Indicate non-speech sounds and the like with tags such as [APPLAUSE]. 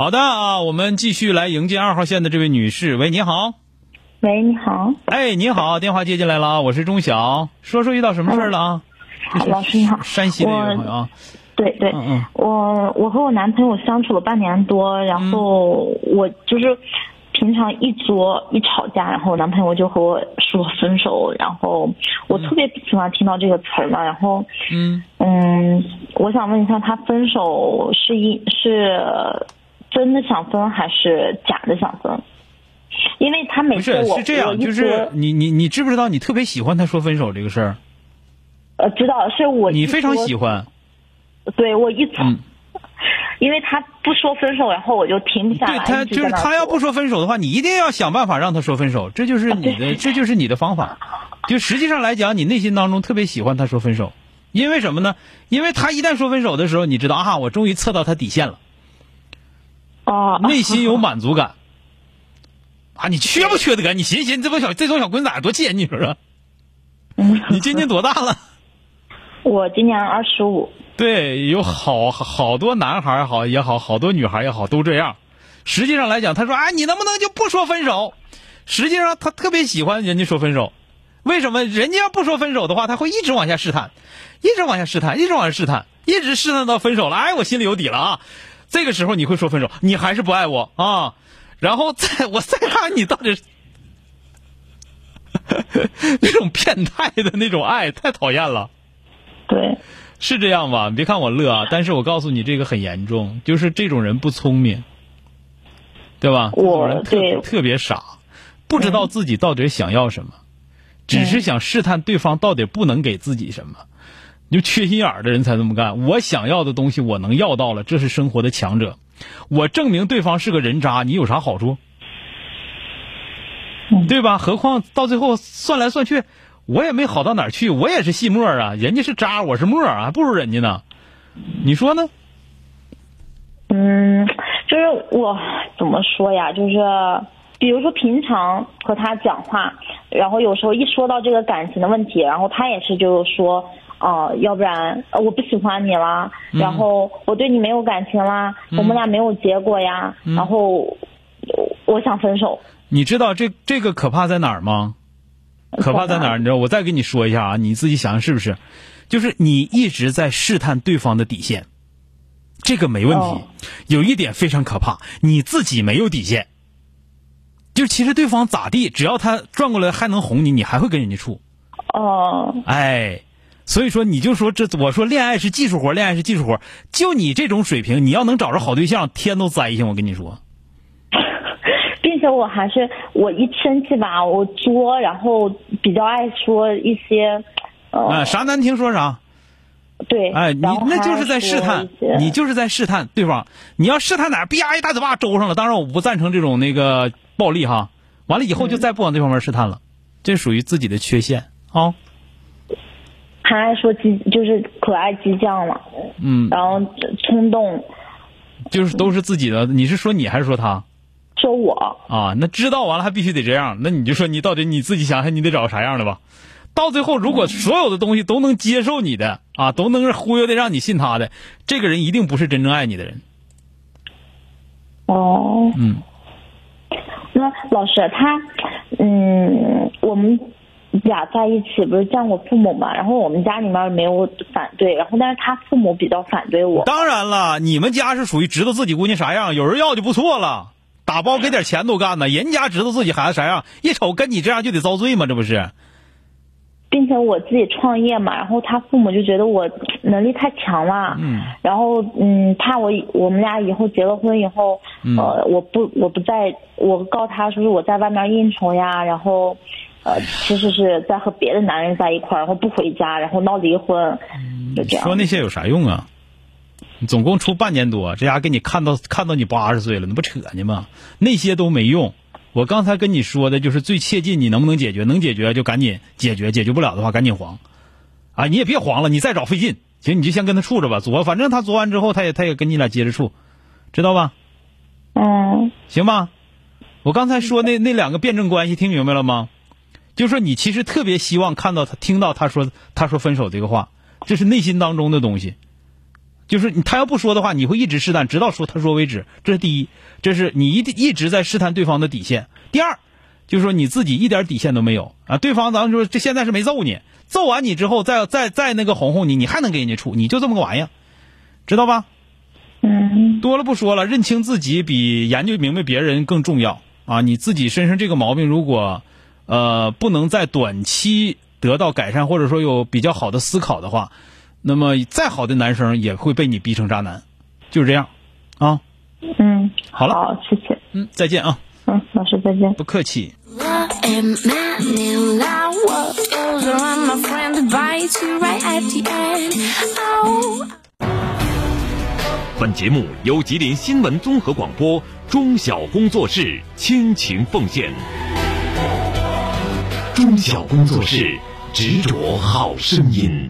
好的啊，我们继续来迎接二号线的这位女士。喂，你好。喂，你好。哎，你好，电话接进来了啊，我是钟晓。说说遇到什么事儿了啊？老师你好，山西的一位朋友啊。对对，嗯嗯我我和我男朋友相处了半年多，然后我就是平常一作一吵架，然后我男朋友就和我说分手，然后我特别不喜欢听到这个词儿嘛，然后嗯，嗯，我想问一下，他分手是一是真的想分还是假的想分？因为他每不是次我是这样，就是你你你知不知道你特别喜欢他说分手这个事儿？呃知道是我你非常喜欢，对我一嗯，[LAUGHS] 因为他不说分手，然后我就停不下来。对他就是他要不说分手的话，你一定要想办法让他说分手，这就是你的对这就是你的方法。就实际上来讲，你内心当中特别喜欢他说分手，因为什么呢？因为他一旦说分手的时候，你知道啊，我终于测到他底线了。哦，[LAUGHS] 内心有满足感。啊，你缺不缺德？你寻思寻思，这帮小这种小滚崽多气人，你说说？嗯你今年多大了？[LAUGHS] 我今年二十五。对，有好好多男孩儿好也好，好多女孩儿也好，都这样。实际上来讲，他说：“哎，你能不能就不说分手？”实际上他特别喜欢人家说分手，为什么？人家要不说分手的话，他会一直往下试探，一直往下试探，一直往下试探，一直试探到分手了。哎，我心里有底了啊！这个时候你会说分手，你还是不爱我啊？然后再 [LAUGHS] 我再看看你到底是 [LAUGHS] 那种变态的那种爱，太讨厌了。对，是这样吧？别看我乐啊，但是我告诉你，这个很严重，就是这种人不聪明，对吧？这种人特别对特别傻，不知道自己到底想要什么，只是想试探对方到底不能给自己什么。你就缺心眼儿的人才这么干。我想要的东西我能要到了，这是生活的强者。我证明对方是个人渣，你有啥好处？嗯对吧？何况到最后算来算去，我也没好到哪儿去，我也是细末啊，人家是渣，我是沫啊，还不如人家呢。你说呢？嗯，就是我怎么说呀？就是比如说平常和他讲话，然后有时候一说到这个感情的问题，然后他也是就是说。哦、要不然呃我不喜欢你啦，然后我对你没有感情啦，我们俩没有结果呀，然后我我想分手。你知道这这个可怕在哪儿吗？可怕在哪儿？你知道？我再跟你说一下啊，你自己想想是不是？就是你一直在试探对方的底线，这个没问题。哦有一点非常可怕，你自己没有底线。就其实对方咋地，只要他转过来还能哄你，你还会跟人家处。哦、哎，所以说你就说这，我说恋爱是技术活，恋爱是技术活。就你这种水平，你要能找着好对象，天都灾星。我跟你说，并且我还是我一生气吧，我作，然后比较爱说一些，呃，啊，啥难听说啥。对，哎，你那就是在试探，你就是在试探对方。你要试探哪儿，啪一大嘴巴周上了。当然，我不赞成这种那个暴力哈。完了以后就再不往这方面试探了，这属于自己的缺陷啊、还爱说激，就是可爱激将嘛，嗯，然后冲动，就是都是自己的。你是说你还是说他说我，啊？那知道完了还必须得这样，那你就说你到底你自己想想你得找个啥样的吧。到最后，如果所有的东西都能接受你的啊，都能忽悠的让你信他的，这个人一定不是真正爱你的人。哦，嗯，那老师他，嗯，我们俩在一起不是见过父母嘛，然后我们家里面没有反对，然后但是他父母比较反对我，当然了，你们家是属于知道自己姑娘啥样，有人要就不错了，打包给点钱都干呢。人家知道自己孩子啥样，一瞅跟你这样就得遭罪嘛？这不是？并且我自己创业嘛，然后他父母就觉得我能力太强了，嗯，然后嗯，怕我我们俩以后结了婚以后，嗯呃，我不我不在，我告他说是我在外面应酬呀，然后呃，其实是在和别的男人在一块儿，然后不回家，然后闹离婚，就这样。说那些有啥用啊？你总共处半年多，这家给你看到看到你八十岁了，那不扯呢吗？那些都没用。我刚才跟你说的就是最切近，你能不能解决？能解决就赶紧解决，解决不了的话赶紧黄。啊，你也别黄了，你再找费劲。行，你就先跟他处着吧。作，反正他作完之后，他也他也跟你俩接着处，知道吧？嗯行吧。我刚才说那那两个辩证关系，听明白了吗？就是说你其实特别希望看到他听到他说他说分手这个话，这是内心当中的东西。就是他要不说的话，你会一直试探，直到说他说为止。这是第一，这是你一一直在试探对方的底线。第二，就是说你自己一点底线都没有啊。对方咱们说这现在是没揍你，揍完你之后再再再那个哄哄你，你还能跟人家处，你就这么个玩意儿，知道吧？嗯多了不说了，认清自己比研究明白别人更重要啊！你自己身上这个毛病，如果呃不能在短期得到改善，或者说有比较好的思考的话，那么再好的男生也会被你逼成渣男，就是这样啊！嗯，好了好，谢谢。嗯，再见啊，嗯，老师再见。不客气。Oh. 本节目由吉林新闻综合广播中小工作室倾情奉献。中小工作室执着好声音。